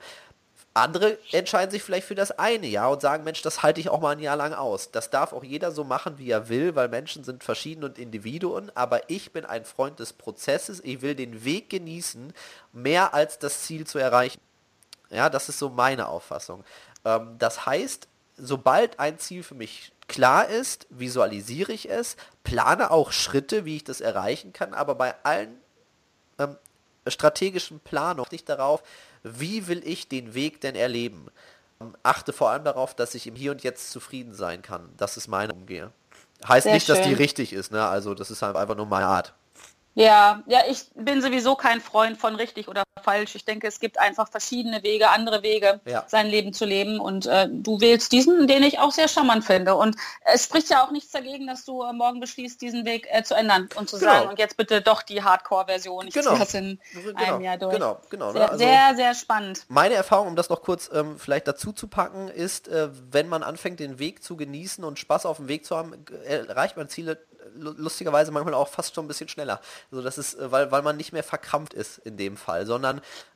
B: Andere entscheiden sich vielleicht für das eine Jahr und sagen, Mensch, das halte ich auch mal ein Jahr lang aus. Das darf auch jeder so machen, wie er will, weil Menschen sind verschieden und Individuen. Aber ich bin ein Freund des Prozesses. Ich will den Weg genießen, mehr als das Ziel zu erreichen. Ja, das ist so meine Auffassung. Ähm, das heißt, sobald ein Ziel für mich klar ist, visualisiere ich es, plane auch Schritte, wie ich das erreichen kann, aber bei allen ähm, strategischen Planungen nicht darauf, wie will ich den Weg denn erleben? achte vor allem darauf, dass ich im Hier und Jetzt zufrieden sein kann. Das ist meine Umgehe. Heißt
A: Sehr
B: nicht, dass die
A: schön.
B: richtig ist, ne? Also das ist halt einfach nur meine Art.
A: Ja, ja, ich bin sowieso kein Freund von richtig oder falsch. Ich denke, es gibt einfach verschiedene Wege, andere Wege,
B: Ja.
A: sein Leben zu leben. Und äh, du wählst diesen, den ich auch sehr charmant finde. Und es spricht ja auch nichts dagegen, dass du äh, morgen beschließt, diesen Weg äh, zu ändern und zu
B: Genau.
A: sagen, und jetzt bitte doch die Hardcore-Version. Ich
B: Genau.
A: das in
B: Genau,
A: einem Jahr durch.
B: genau, genau, ne?
A: Sehr,
B: Also-
A: sehr, sehr spannend.
B: Meine Erfahrung, um das noch kurz ähm, vielleicht dazu zu packen, ist, äh, wenn man anfängt, den Weg zu genießen und Spaß auf dem Weg zu haben, g- erreicht man Ziele lu- lustigerweise manchmal auch fast schon ein bisschen schneller. Also das ist, äh, weil, weil man nicht mehr verkrampft ist in dem Fall, sondern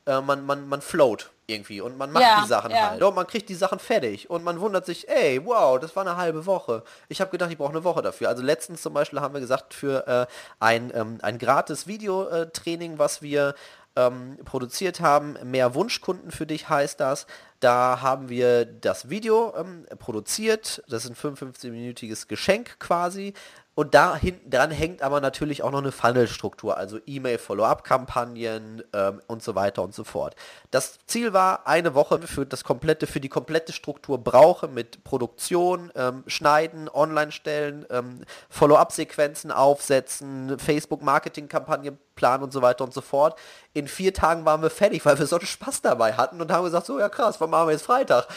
B: äh, man, man, man float irgendwie und man macht
A: Ja,
B: die Sachen
A: ja.
B: halt. Und man kriegt die Sachen fertig und man wundert sich, ey, wow, das war eine halbe Woche. Ich habe gedacht, ich brauche eine Woche dafür. Also letztens zum Beispiel haben wir gesagt, für äh, ein, ähm, ein gratis Videotraining, was wir ähm, produziert haben. Mehr Wunschkunden für dich heißt das. Da haben wir das Video ähm, produziert. Das ist ein 55-minütiges Geschenk quasi. Und da hinten dran hängt aber natürlich auch noch eine Funnelstruktur, also E-Mail-Follow-up-Kampagnen ähm, und so weiter und so fort. Das Ziel war, eine Woche für das komplette, für die komplette Struktur brauche mit Produktion, ähm, Schneiden, Online-Stellen, ähm, Follow-up-Sequenzen aufsetzen, Facebook-Marketing-Kampagne planen und so weiter und so fort. In vier Tagen waren wir fertig, weil wir so einen Spaß dabei hatten und haben gesagt, so ja krass, wann machen wir jetzt Freitag?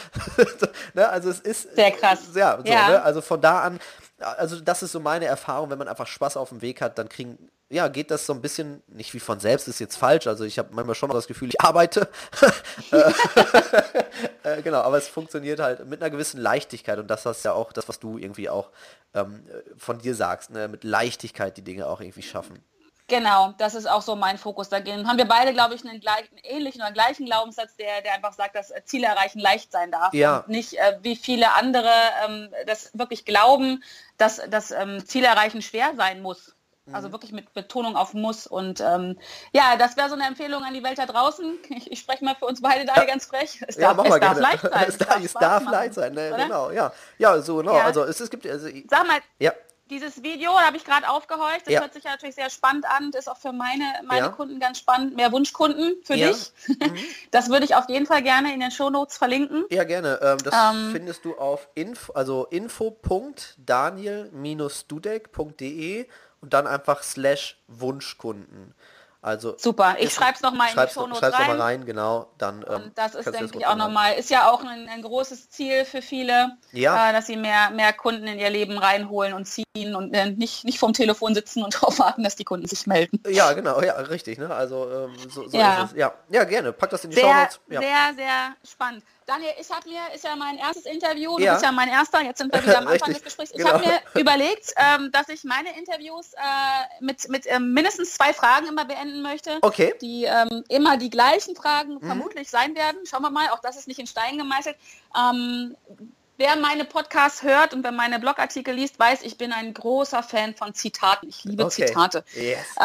B: ne? Also es ist
A: Sehr krass.
B: Ja, so,
A: Ja.
B: Ne? also von da an, also das ist so meine Erfahrung, wenn man einfach Spaß auf dem Weg hat, dann kriegen, ja, geht das so ein bisschen, nicht wie von selbst, ist jetzt falsch, also ich habe manchmal schon das Gefühl, ich arbeite, äh, genau, aber es funktioniert halt mit einer gewissen Leichtigkeit und das ist ja auch das, was du irgendwie auch ähm, von dir sagst, ne? mit Leichtigkeit die Dinge auch irgendwie schaffen.
A: Genau, das ist auch so mein Fokus dagegen. Haben wir beide, glaube ich, einen, gleich, einen ähnlichen oder gleichen Glaubenssatz, der, der einfach sagt, dass äh, Ziele erreichen leicht sein darf.
B: Ja.
A: Und nicht äh, wie viele andere ähm, das wirklich glauben, dass das ähm, Ziele erreichen schwer sein muss.
B: Mhm.
A: Also wirklich mit Betonung auf muss. Und ähm, ja, das wäre so eine Empfehlung an die Welt da draußen. Ich, ich spreche mal für uns beide da ganz frech. Es
B: Ja,
A: darf,
B: mach
A: es
B: mal
A: darf
B: gerne.
A: leicht sein.
B: es darf, es darf
A: machen,
B: leicht sein, ne? genau, ja. Ja, so genau,
A: Ja.
B: also es, es gibt, also,
A: Sag mal,
B: ja,
A: dieses Video, da habe ich gerade aufgehorcht, das
B: Ja.
A: hört sich ja natürlich sehr spannend an, das ist auch für meine, meine
B: Ja.
A: Kunden ganz spannend, mehr Wunschkunden für
B: Ja. Mhm.
A: dich. Das würde ich auf jeden Fall gerne in den Shownotes verlinken.
B: Ja, gerne. Ähm, das
A: Ähm,
B: findest du auf info, also info.daniel-dudek.de und dann einfach slash Wunschkunden. Also
A: Super, ich schreibe es nochmal in die
B: schreib's,
A: Shownotes
B: schreib's noch
A: rein.
B: mal rein, genau. Dann, ähm,
A: Und das ist, denke ich, auch nochmal, ist ja auch ein, ein großes Ziel für viele,
B: Ja.
A: äh, dass sie mehr, mehr Kunden in ihr Leben reinholen und ziehen und äh, nicht, nicht vom Telefon sitzen und darauf warten, dass die Kunden sich melden.
B: Ja, genau, ja, richtig. Ne? Also ähm, so, so
A: Ja.
B: ist es. Ja. ja, gerne. Pack das in die Shownotes. Ja.
A: sehr, sehr spannend. Daniel, ich habe mir, ist ja mein erstes Interview, du
B: Ja.
A: bist ja mein erster, jetzt sind wir wieder am Anfang des Gesprächs. Ich
B: genau.
A: habe mir überlegt, ähm, dass ich meine Interviews äh, mit, mit ähm, mindestens zwei Fragen immer beenden möchte,
B: Okay.
A: die ähm, immer die gleichen Fragen
B: Mhm.
A: vermutlich sein werden. Schauen wir mal, auch das ist nicht in Stein gemeißelt. Ähm, Wer meine Podcasts hört und wer meine Blogartikel liest, weiß, ich bin ein großer Fan von Zitaten. Ich liebe
B: Okay.
A: Zitate.
B: Yes.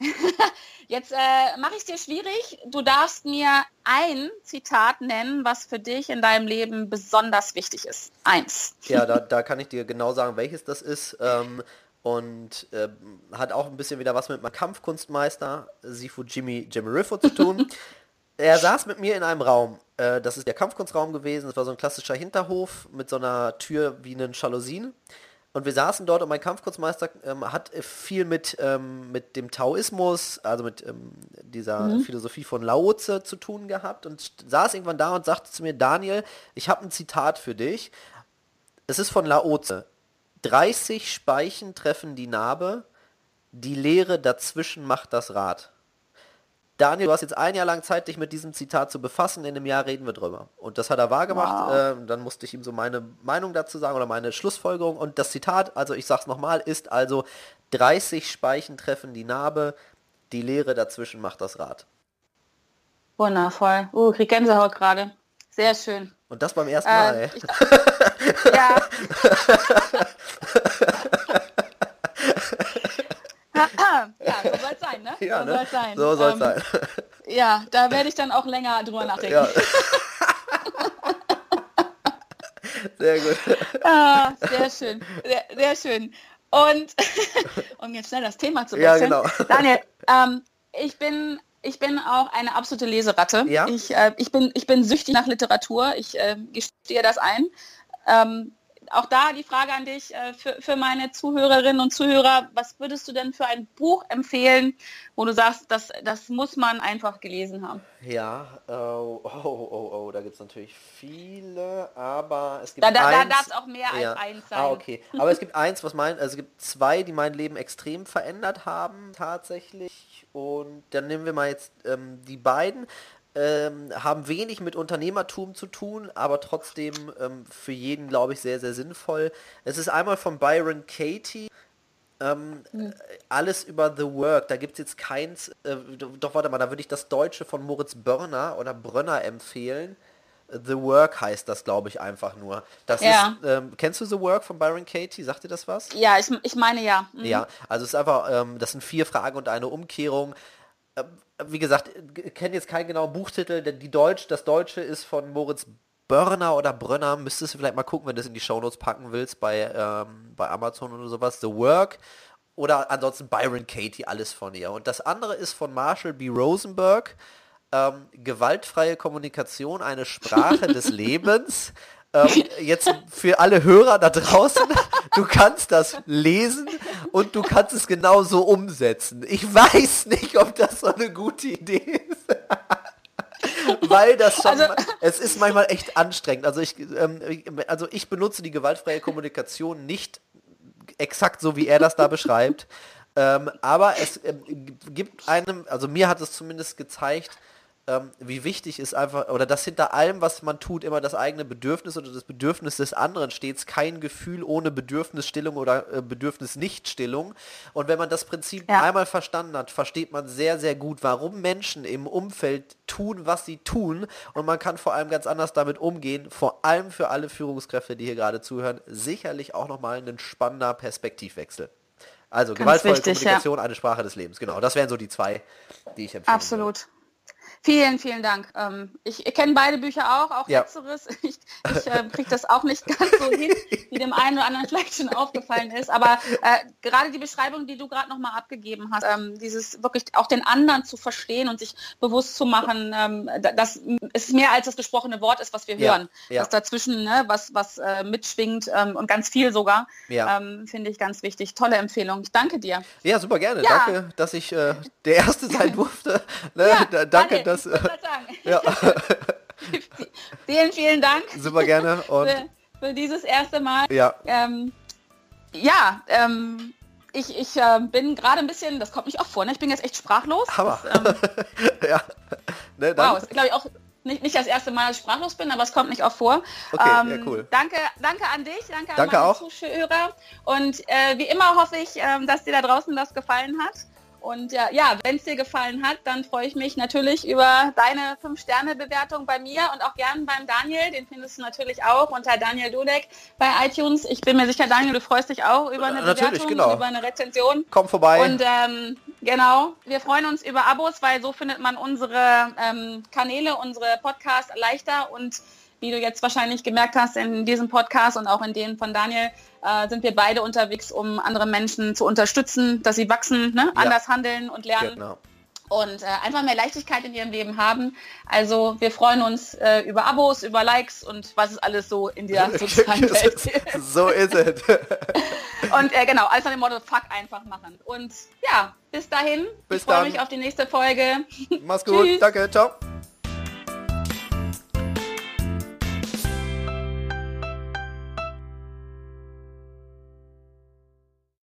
A: Jetzt äh, mache ich es dir schwierig. Du darfst mir ein Zitat nennen, was für dich in deinem Leben besonders wichtig ist. Eins.
B: Ja, da, da kann ich dir genau sagen, welches das ist. Ähm, und ähm, hat auch ein bisschen wieder was mit meinem Kampfkunstmeister Sifu Jimmy Jimmerifo zu tun. er saß mit mir in einem Raum. Äh, das ist der Kampfkunstraum gewesen. Das war so ein klassischer Hinterhof mit so einer Tür wie einen Jalousien. Und wir saßen dort und mein Kampfkunstmeister ähm, hat viel mit, ähm, mit dem Taoismus, also mit ähm, dieser Philosophie von Lao Tse zu tun gehabt und saß irgendwann da und sagte zu mir, Daniel, ich habe ein Zitat für dich. Es ist von Lao Tse. 30 Speichen treffen die Narbe, die Leere dazwischen macht das Rad. Daniel, du hast jetzt ein Jahr lang Zeit, dich mit diesem Zitat zu befassen. In einem Jahr reden wir drüber. Und das hat er wahrgemacht.
A: Wow.
B: Ähm, dann musste ich ihm so meine Meinung dazu sagen oder meine Schlussfolgerung. Und das Zitat, also ich sag's nochmal, ist also 30 Speichen treffen die Narbe, die Leere dazwischen macht das Rad.
A: Wundervoll. Uh, krieg Gänsehaut gerade. Sehr schön.
B: Und das beim ersten Mal.
A: Äh,
B: ey.
A: ich, ja, so soll es sein, ne?
B: Ja,
A: so
B: ne?
A: soll's sein.
B: So soll's
A: Ähm,
B: sein.
A: Ja, da werde ich dann auch länger drüber nachdenken.
B: Ja. Sehr gut.
A: Ah, sehr schön, sehr, sehr schön. Und um jetzt schnell das Thema zu
B: Ja,
A: wechseln.
B: genau.
A: Daniel, ähm, ich bin ich bin auch eine absolute Leseratte.
B: Ja?
A: Ich, äh, ich, bin, ich bin süchtig nach Literatur. Ich äh, gestehe das ein. Ähm, auch da die Frage an dich äh, für, für meine Zuhörerinnen und Zuhörer. Was würdest du denn für ein Buch empfehlen, wo du sagst, das, das muss man einfach gelesen haben?
B: Ja, oh, oh, oh, oh, da gibt es natürlich viele, aber es gibt
A: Da, da, da darf es auch mehr
B: ja.
A: als eins sein.
B: Ah, okay. Aber es gibt eins, was mein, also es gibt zwei, die mein Leben extrem verändert haben, tatsächlich. Und dann nehmen wir mal jetzt ähm, die beiden. Ähm, haben wenig mit Unternehmertum zu tun, aber trotzdem ähm, für jeden, glaube ich, sehr, sehr sinnvoll. Es ist einmal von Byron Katie, ähm,
A: Hm.
B: alles über The Work. Da gibt es jetzt keins, äh, doch warte mal, da würde ich das Deutsche von Moritz Börner oder Brönner empfehlen. The Work heißt das, glaube ich, einfach nur. Das
A: Ja.
B: ist, ähm, kennst du The Work von Byron Katie? Sagt dir das was?
A: Ja, ich, ich meine ja. Mhm.
B: Ja, also es ist einfach, ähm, das sind vier Fragen und eine Umkehrung. Ähm, wie gesagt, ich kenne jetzt keinen genauen Buchtitel, denn die Deutsch, das Deutsche ist von Moritz Börner oder Brönner, müsstest du vielleicht mal gucken, wenn du es in die Shownotes packen willst, bei, ähm, bei Amazon oder sowas. The Work oder ansonsten Byron Katie, alles von ihr. Und das andere ist von Marshall B. Rosenberg, ähm, gewaltfreie Kommunikation, eine Sprache des Lebens. Ähm, jetzt für alle Hörer da draußen, du kannst das lesen und du kannst es genauso umsetzen. Ich weiß nicht, ob das so eine gute Idee ist. Weil das schon,
A: Also-
B: es ist manchmal echt anstrengend. Also ich, ähm, also ich benutze die gewaltfreie Kommunikation nicht exakt so, wie er das da beschreibt. Ähm, aber es ähm, gibt einem, also mir hat es zumindest gezeigt, ähm, wie wichtig ist einfach, oder dass hinter allem, was man tut, immer das eigene Bedürfnis oder das Bedürfnis des anderen steht, kein Gefühl ohne Bedürfnisstillung oder äh, Bedürfnisnichtstillung. Und wenn man das Prinzip
A: Ja.
B: einmal verstanden hat, versteht man sehr, sehr gut, warum Menschen im Umfeld tun, was sie tun. Und man kann vor allem ganz anders damit umgehen, vor allem für alle Führungskräfte, die hier gerade zuhören, sicherlich auch nochmal ein spannender Perspektivwechsel. Also gewaltvolle
A: wichtig,
B: Kommunikation, eine Sprache des Lebens. Genau, das wären so die zwei, die ich empfehle.
A: Absolut. Vielen, vielen Dank. Ähm, ich ich kenne beide Bücher auch, auch
B: Ja.
A: letzteres. Ich, ich äh, kriege das auch nicht ganz so hin, wie dem einen oder anderen vielleicht schon aufgefallen ist. Aber äh, gerade die Beschreibung, die du gerade nochmal abgegeben hast, ähm, dieses wirklich auch den anderen zu verstehen und sich bewusst zu machen, ähm, da- dass es mehr als das gesprochene Wort ist, was wir
B: Ja,
A: hören.
B: ja.
A: Dass dazwischen ne, was, was äh, mitschwingt ähm, und ganz viel sogar, ähm, finde ich ganz wichtig. Tolle Empfehlung. Ich danke dir.
B: Ja, super gerne. Danke, dass ich äh, der Erste sein durfte. Ne? Danke,
A: wollte
B: Äh, ja,
A: Vielen, vielen Dank
B: super gerne. Und
A: für, für dieses erste Mal.
B: ja,
A: Ähm, ja, ähm, ich, ich äh, bin gerade ein bisschen, das kommt nicht oft vor, ne? ich bin jetzt echt sprachlos.
B: Hammer.
A: Das, ähm,
B: ja. Ne,
A: wow, ist glaube ich auch nicht, nicht das erste Mal, dass ich sprachlos bin, aber es kommt nicht oft vor. Ähm,
B: Okay, ja, cool.
A: Danke, danke an dich, danke,
B: Danke
A: an meine
B: auch.
A: Zuhörer. Und äh, wie immer hoffe ich, ähm, dass dir da draußen das gefallen hat. Und ja, ja wenn es dir gefallen hat, dann freue ich mich natürlich über deine 5-Sterne-Bewertung bei mir und auch gern beim Daniel. Den findest du natürlich auch unter Daniel Dudek bei iTunes. Ich bin mir sicher, Daniel, du freust dich auch über eine
B: Natürlich,
A: Bewertung,
B: genau.
A: über eine Rezension.
B: komm vorbei.
A: Und ähm, genau, wir freuen uns über Abos, weil so findet man unsere ähm, Kanäle, unsere Podcasts leichter und wie du jetzt wahrscheinlich gemerkt hast in diesem Podcast und auch in denen von Daniel, äh, sind wir beide unterwegs, um andere Menschen zu unterstützen, dass sie wachsen, ne?
B: Ja.
A: anders handeln und lernen
B: genau.
A: und äh, einfach mehr Leichtigkeit in ihrem Leben haben. Also wir freuen uns äh, über Abos, über Likes und was es alles so in der sozialen Welt
B: so ist es.
A: Und äh, genau, alles nach dem Motto, fuck einfach machen. Und ja, bis dahin,
B: Bis
A: ich freue mich auf die nächste Folge.
B: Mach's gut. Danke. Ciao.